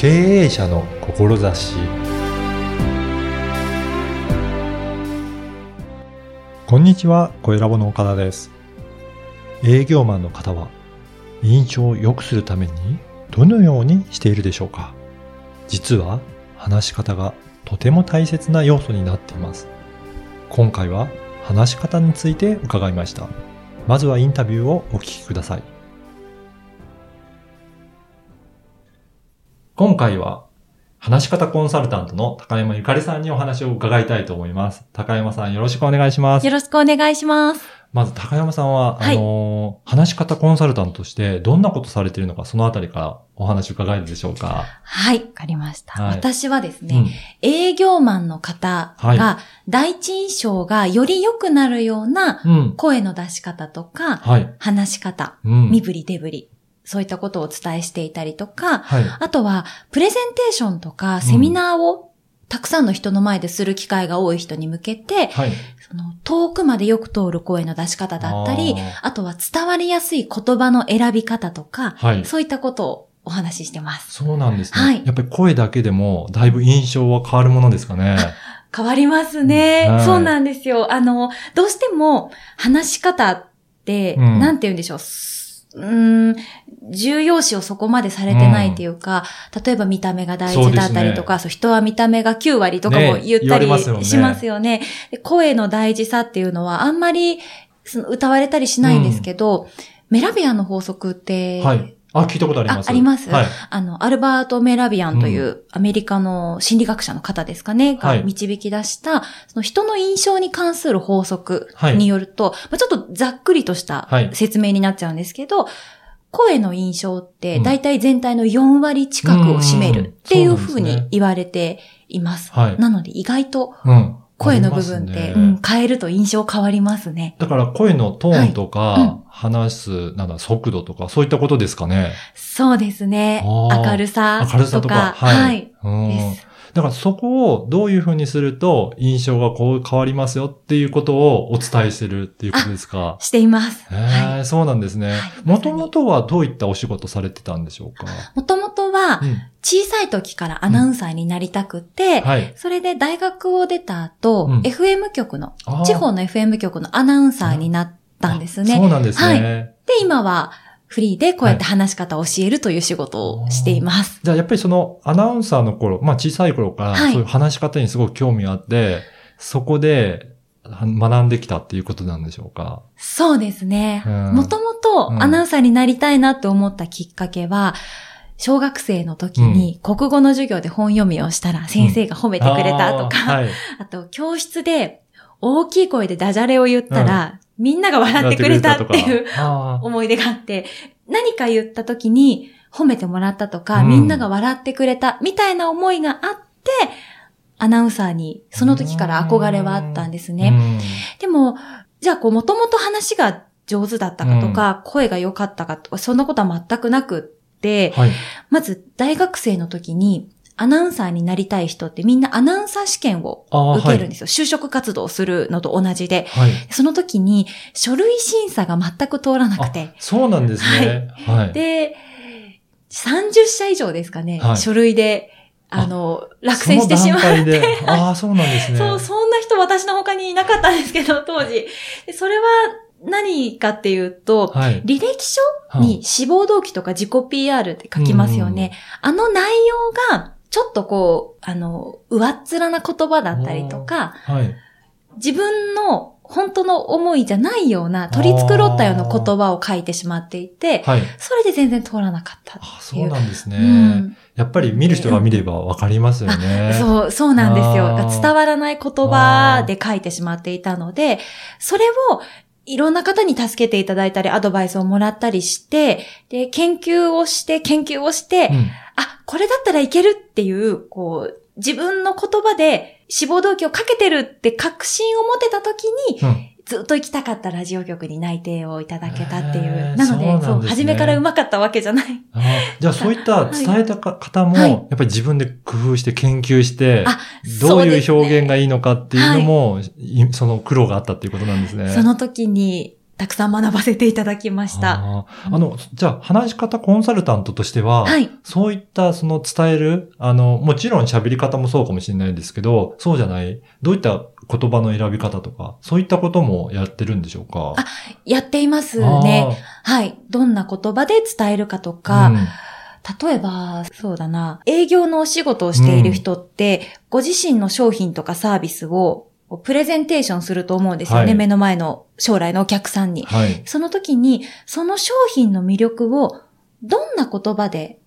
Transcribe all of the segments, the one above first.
経営者の志こんにちは、小ラボの岡田です。営業マンの方は印象を良くするためにどのようにしているでしょうか実は話し方がとても大切な要素になっています。今回は話し方について伺いました。まずはインタビューをお聞きください。今回は話し方コンサルタントの高山ゆかりさんにお話を伺いたいと思います。高山さんよろしくお願いしますよ。ろしくお願いします。まず高山さんは、はいあのー話し方コンサルタントとしてどんなことされているのか、そのあたりからお話伺えるでしょうか？はい、わかりました。はい私はですね、うん。営業マンの方はが第一印象がより良くなるようなうん。声の出し方とか、はい。話し方、うん。身振り手振り、そういったことをお伝えしていたりとか、はい。あとは、プレゼンテーションとか、セミナーをたくさんの人の前でする機会が多い人に向けて、はい。その遠くまでよく通る声の出し方だったりあとは伝わりやすい言葉の選び方とか、はい。そういったことをお話ししてます。そうなんですね。はいやっぱり声だけでもだいぶ印象は変わるものですかね。変わりますね。はいそうなんですよ。あの、どうしても話し方って、うんなんて言うんでしょう。すうーん、重要視をそこまでされてないっていうか、例えば見た目が大事だったりとか、そう人は見た目が9割とかもね言ったりしますよね。で声の大事さっていうのはあんまりその歌われたりしないんですけど、メラビアンの法則って、はい。あ、聞いたことあります。ああります？はい。あの、アルバート・メラビアンというアメリカの心理学者の方ですかね、はい。が導き出した、その人の印象に関する法則はい。によると、まあ、ちょっとざっくりとしたはい。説明になっちゃうんですけど、声の印象ってうん。大体全体の4割近くを占めるっていうふうに言われています。はい。なので意外とうん。声の部分って、ね。うん、変えると印象変わりますね。だから声のトーンとか、はい。うん話す、なんだ、速度とか、そういったことですかね。そうですね。明るさ明るさとか。はい。うんです。だからそこをどういうふうにすると印象がこう変わりますよっていうことをお伝えしてるっていうことですか？しています。へはえ、そうなんですねはい。もともとはどういったお仕事されてたんでしょうか？もともとはう、ん。小さい時からアナウンサーになりたくて、はい。それで大学を出た後、うん FM 局の、地方の FM 局のアナウンサーになったんですね。そうなんですはいね。で、今はフリーでこうやって話し方を教えるという仕事をしています。じゃあやっぱりそのアナウンサーの頃、まあ小さい頃からはいそういう話し方にすごく興味があって、そこでは学んできたっていうことなんでしょうか？そうですね。うんもともとうんアナウンサーになりたいなって思ったきっかけは、小学生の時に国語の授業で本読みをしたら先生が褒めてくれたとか、あーはい。あと、教室で大きい声でダジャレを言ったら、みんなが笑ってくれたっていう思い出があって、何か言った時に褒めてもらったとか、うんみんなが笑ってくれたみたいな思いがあって、アナウンサーにその時から憧れはあったんですね。うんでも、じゃあこう、もともと話が上手だったかとか、声が良かったかとか、そんなことは全くなくって、はい。まず大学生の時に、アナウンサーになりたい人ってみんなアナウンサー試験を受けるんですよ。就職活動をするのと同じで。はい。その時に書類審査が全く通らなくて。そうなんですね。はい。で、30社以上ですかね、はい書類で、あの、落選してしまう。その段階で。ああ、そうなんですね。そう、そんな人私の他にいなかったんですけど、当時。でそれは何かっていうと、はい。履歴書に志望動機とか自己 PR って書きますよね。あの内容が、ちょっとこう、あの、上っ面な言葉だったりとか、はい。自分の本当の思いじゃないような、取り繕ったような言葉を書いてしまっていて、はい。それで全然通らなかったっそう。なんですね。うんやっぱり見る人が見ればわかりますよね。そう、そうなんですよ。伝わらない言葉で書いてしまっていたので、それをいろんな方に助けていただいたり、アドバイスをもらったりして、で、研究をして、研究をして、うん。あ、これだったらいけるっていう、こう、自分の言葉で志望動機をかけてるって確信を持てた時に、うんずっと行きたかったラジオ局に内定をいただけたっていう。なので、そうそう、初めから上手かったわけじゃない。じゃあそういった伝えたか方も、はいやっぱり自分で工夫して研究して、あ、どういう表現がいいのかっていうのも、いその苦労があったっていうことなんですね。その時にたくさん学ばせていただきました。あーあの、じゃあ、話し方コンサルタントとしては、はい。そういったその伝える、あの、もちろん喋り方もそうかもしれないですけど、そうじゃない、どういった言葉の選び方とか、そういったこともやってるんでしょうか？あやっていますね。はい。どんな言葉で伝えるかとあか、ー、うん例えば、そうだな、営業のお仕事をしている人って、ご自身の商品とかサービスをプレゼンテーションすると思うんですよね。はい目の前の将来のお客さんに。はい。その時に、その商品の魅力をどんな言葉で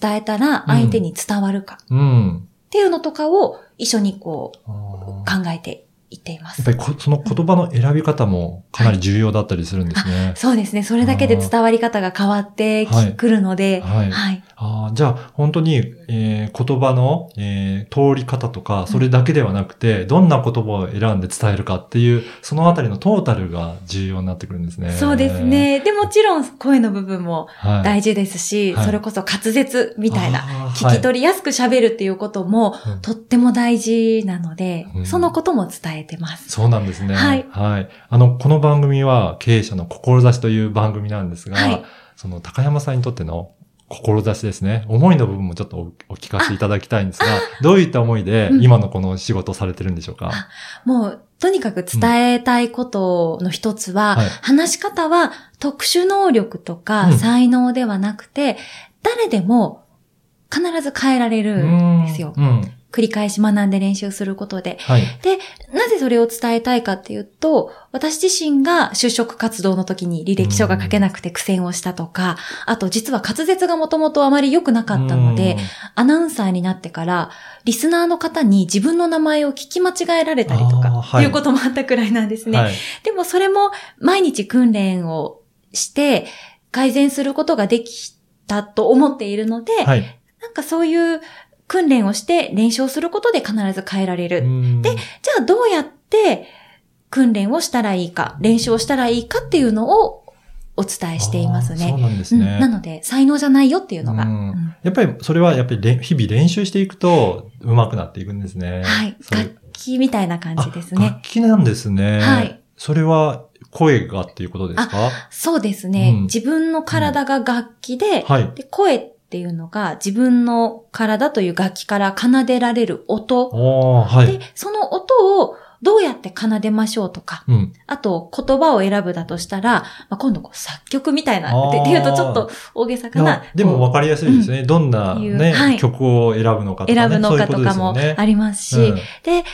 伝えたら相手に伝わるかうん。っていうのとかを一緒にこあうー考えていっていますやっぱ。りこその言葉の選び方もかなり重要だったりするんですね。そうですね。それだけで伝わり方が変わってはいくるので、はいはい。あーじゃあ、本当に、えー言葉の、えー通り方とか、それだけではなくて、どんな言葉を選んで伝えるかっていう、そのあたりのトータルが重要になってくるんですね。そうです。ね。で、もちろん声の部分もはい。大事ですし、はいそれこそ滑舌みたいな、あー聞き取りやすく喋るっていうことも、はいうんとっても大事なので、うんそのことも伝えてます。そうなんですね。はいはい。あの、この番組は経営者の志という番組なんですが、はいその高山さんにとっての志ですね。思いの部分もちょっとおお聞かせていただきたいんですが、どういった思いでうん今のこの仕事をされてるんでしょうか、もう、とにかく伝えたいことの一つは、はい話し方は特殊能力とかうん才能ではなくて、誰でも必ず変えられるんですよ。うん。繰り返し学んで練習することで。はい。で、なぜそれを伝えたいかっていうと、私自身が就職活動の時に履歴書が書けなくて苦戦をしたとか、あと実は滑舌がもともとあまり良くなかったので、アナウンサーになってから、リスナーの方に自分の名前を聞き間違えられたりとか、はいいうこともあったくらいなんですうん、ね。はい。でもそれも毎日訓練をして改善することができたと思っているので、はい。なんかそういう訓練をして練習をすることで必ず変えられる。で、じゃあどうやって訓練をしたらいいか、練習をしたらいいかっていうのをお伝えしていますね。そうなんですうんね。なので、才能じゃないよっていうのが。うんうんやっぱりそれはやっぱり日々練習していくと上手くなっていくんですね。はい。楽器みたいな感じですあね。楽器なんですね。はい。それは声がっていうことですか？そうですね、うん自分の体が楽器で、はい。で声っていうのが自分の体という楽器から奏でられる音。はい。で、その音をどうやって奏でましょうとか、うん。あと言葉を選ぶだとしたら、まあ、今度こう作曲みたいな、っていうとちょっと大げさかな。でも分かりやすいですね。どんないうね、はい曲を選ぶのかとか、ね。選ぶのかとかもありますし、うんで、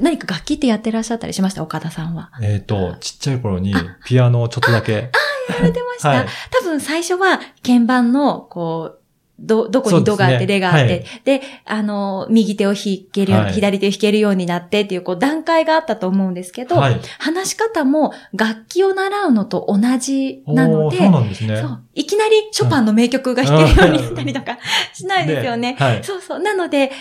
何か楽器ってやってらっしゃったりしました？岡田さんは。えっ、と、ちっちゃい頃にピアノをちょっとだけ。やられてました、はい多分最初は鍵盤の、こう、ど、どこにドがあって、レがあって、はいで、あの、右手を弾けるように、はい左手を弾けるようになってっていう、こう、段階があったと思うんですけど、はい。話し方も楽器を習うのと同じなので、そうなんですね。そういきなりショパンの名曲が弾けるようになったりとかしないですよね。はい。そうそう。なので、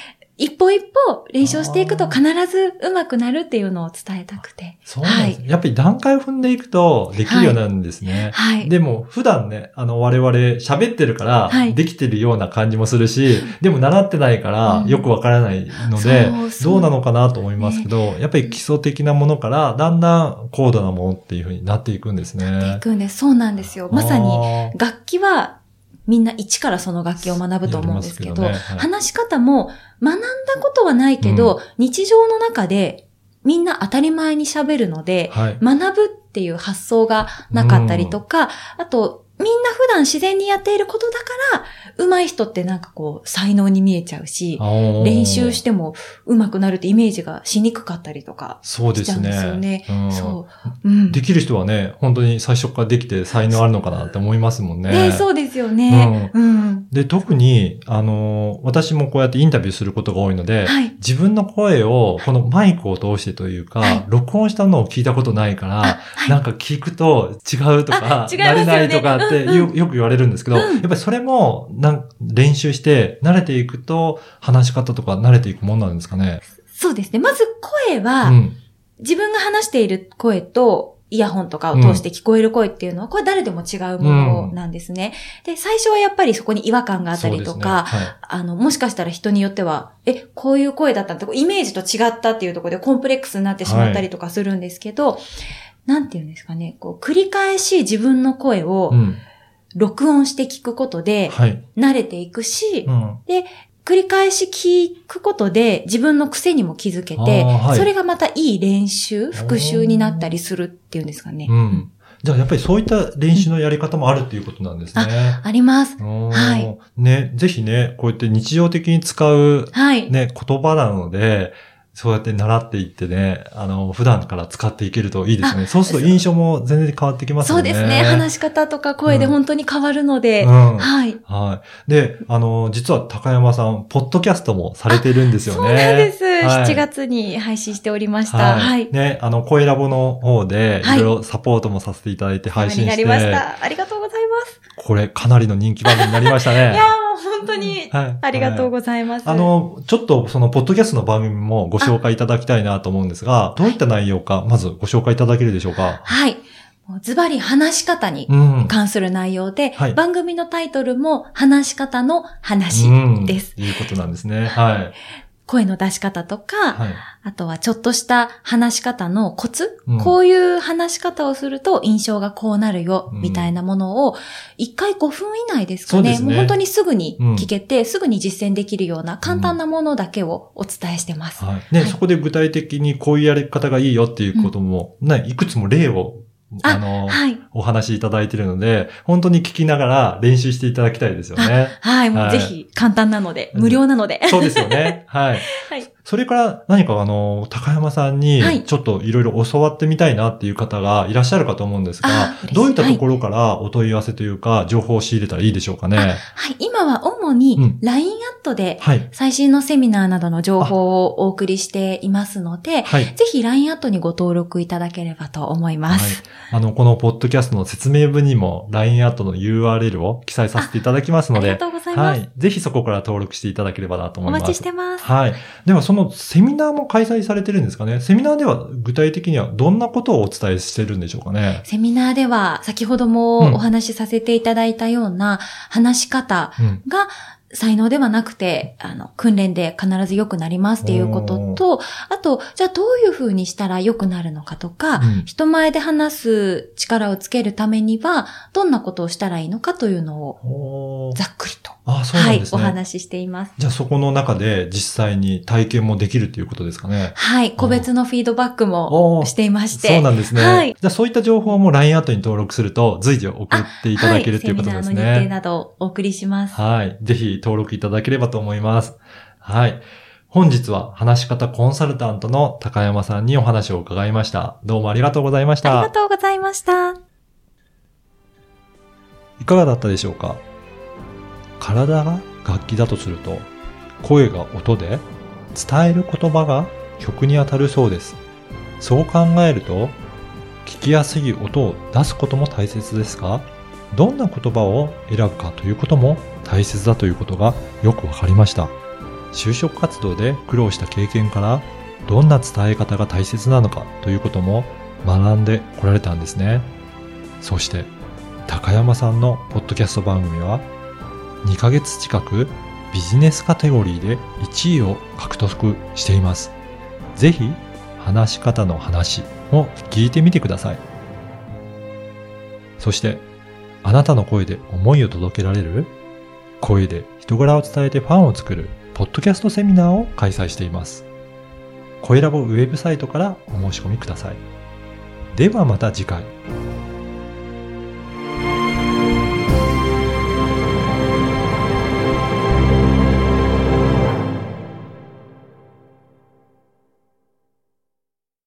一歩一歩練習していくと必ず上手くなるっていうのを伝えたくて。そうなんですね。やっぱり段階を踏んでいくとできるようになるんですね。はい。でも、普段ね、あの、我々喋ってるからはい、できてるような感じもするし、でも習ってないからう、んよくわからないので、そうそうどうなのかなと思いますけど、やっぱり基礎的なものから、だんだん高度なものっていう風になっていくんですねい。くんです。そうなんですよ。まさに、に、楽器はみんな一からその楽器を学ぶと思うんですけど、けどねはい話し方も学んだことはないけど、日常の中でみんな当たり前に喋るので、はい。学ぶっていう発想がなかったりとか、あと、みんな普段自然にやっていることだから、上手い人ってなんかこう、才能に見えちゃうし、練習してても上手くなるってイメージがしにくかったりとかそうですねね。。うんそう。うん。できる人はね、本当に最初からできて才能あるのかなって思いますもんね。ねそうですよね。うん。で、特に、あの、私もこうやってインタビューすることが多いので、はい。自分の声を、このマイクを通してというか、はい録音したのを聞いたことないから、あはいなんか聞くと違うとか、あ違いますよね慣れないとかってよ,、く言われるんですけど、うんやっぱりそれもなん練習して慣れていくと、話し方とか慣れていくもんなんですかね？そうですね。まず声は、うん。自分が話している声と、イヤホンとかを通して聞こえる声っていうのは、これ誰でも違うものなんですね。で、最初はやっぱりそこに違和感があったりとか、そうですねあの、もしかしたら人によっては、え、こういう声だったって、イメージと違ったっていうところでコンプレックスになってしまったりとかするんですけど、なんていうんですかね、こう、繰り返し自分の声をうん。録音して聞くことで、はい。慣れていくし、うん。繰り返し聞くことで自分の癖にも気づけて、はいそれがまたいい練習、復習になったりするっていうんですかね。うん。じゃあやっぱりそういった練習のやり方もあるっていうことなんですね。あります。はいね、ぜひね、こうやって日常的に使うはい。ね、言葉なので、そうやって習っていってね、あの、普段から使っていけるといいですよね。そうすると印象も全然変わってきますよね。そうですね。話し方とか声で本当に変わるので、うん。はい。はい。で、あの、実は高山さん、ポッドキャストもされてるんですよね。そうなんです。はい7月に配信しておりました。はい。ね、あの、声ラボの方で、はいいろいろサポートもさせていただいて配信して、になりました。ありがとうございます。これかなりの人気番組になりましたいね。やーもう本当にはい。ありがとうざいございます。あの、ちょっとその、ポッドキャストの番組もご紹介いただきたいなと思うんですが、どういった内容か、まずご紹介いただけるでしょうか？はい。ズバリ話し方にうん。関する内容で、はい番組のタイトルも話し方の話うんです。いうことなんですね。はい。声の出し方とか、はい。あとはちょっとした話し方のコツ、うんこういう話し方をすると印象がこうなるよ、うんみたいなものを、1回5分以内ですかね。そうもう本当にすぐに聞けて、すぐに実践できるような簡単なものだけをお伝えしてます。はい。ね、はいそこで具体的にこういうやり方がいいよっていうことも、ね、いくつも例を、ああの、はい。お話しいただいているので、本当に聞きながら練習していただきたいですよね。はい。もはいうぜひ簡単なので、うん無料なので。そうですよね。はい。はい。それから何かあの、高山さんにはいちょっといろいろ教わってみたいなっていう方がいらっしゃるかと思うんですがあ、嬉しいどういったところからお問い合わせというか、情報を仕入れたらいいでしょうかね。はい。今は主うんに LINE アットではい。最新のセミナーなどの情報をお送りしていますので、はい。ぜひ LINE アットにご登録いただければと思います。はい。あの、このポッドキャストの説明文にも LINE アットの URL を記載させていただきますのでありが、とうございます。はい。ぜひそこから登録していただければなと思います。お待ちしてます。はい。では、そのセミナーも開催されてるんですかね？セミナーでは具体的にはどんなことをお伝えしてるんでしょうかね？セミナーでは先ほどもお話しさせていただいたような話し方うん。が才能ではなくて、あの、訓練で必ず良くなりますっていうことと、あと、じゃあどういう風にしたら良くなるのかとか、うん人前で話す力をつけるためには、どんなことをしたらいいのかというのを、ざっくりと、あ、そうなはい、んですね。お話ししています。じゃあそこの中で実際に体験もできるっていうことですかね。はい、個別のフィードバックもしていまして。そうなんですね。はいじゃあそういった情報も LINE アットに登録すると随時送っていただけるということですはい、セミナーの日程ね。などをお送りします。はい。ぜひ登録いただければと思います。はい。本日は話し方コンサルタントの高山さんにお話を伺いました。どうもありがとうございましありがた。とうございました。いかがだったでしょうか？体が楽器だとすると、声が音で、伝える言葉が曲に当たるそうです。そう考えると、聞きやすい音を出すことも大切ですが、どんな言葉を選ぶかということも大切だということがよくわかりました。就職活動で苦労した経験から、どんな伝え方が大切なのかということも学んでこられたんですね。そして、高山さんのポッドキャスト番組は2ヶ月近くビジネスカテゴリーで1位を獲得しています。ぜひ話し方の話を聞いてみてください。そしてあなたの声で思いを届けられる？声で人柄を伝えてファンを作るポッドキャストセミナーを開催しています。声ラボウェブサイトからお申し込みください。ではまた次回。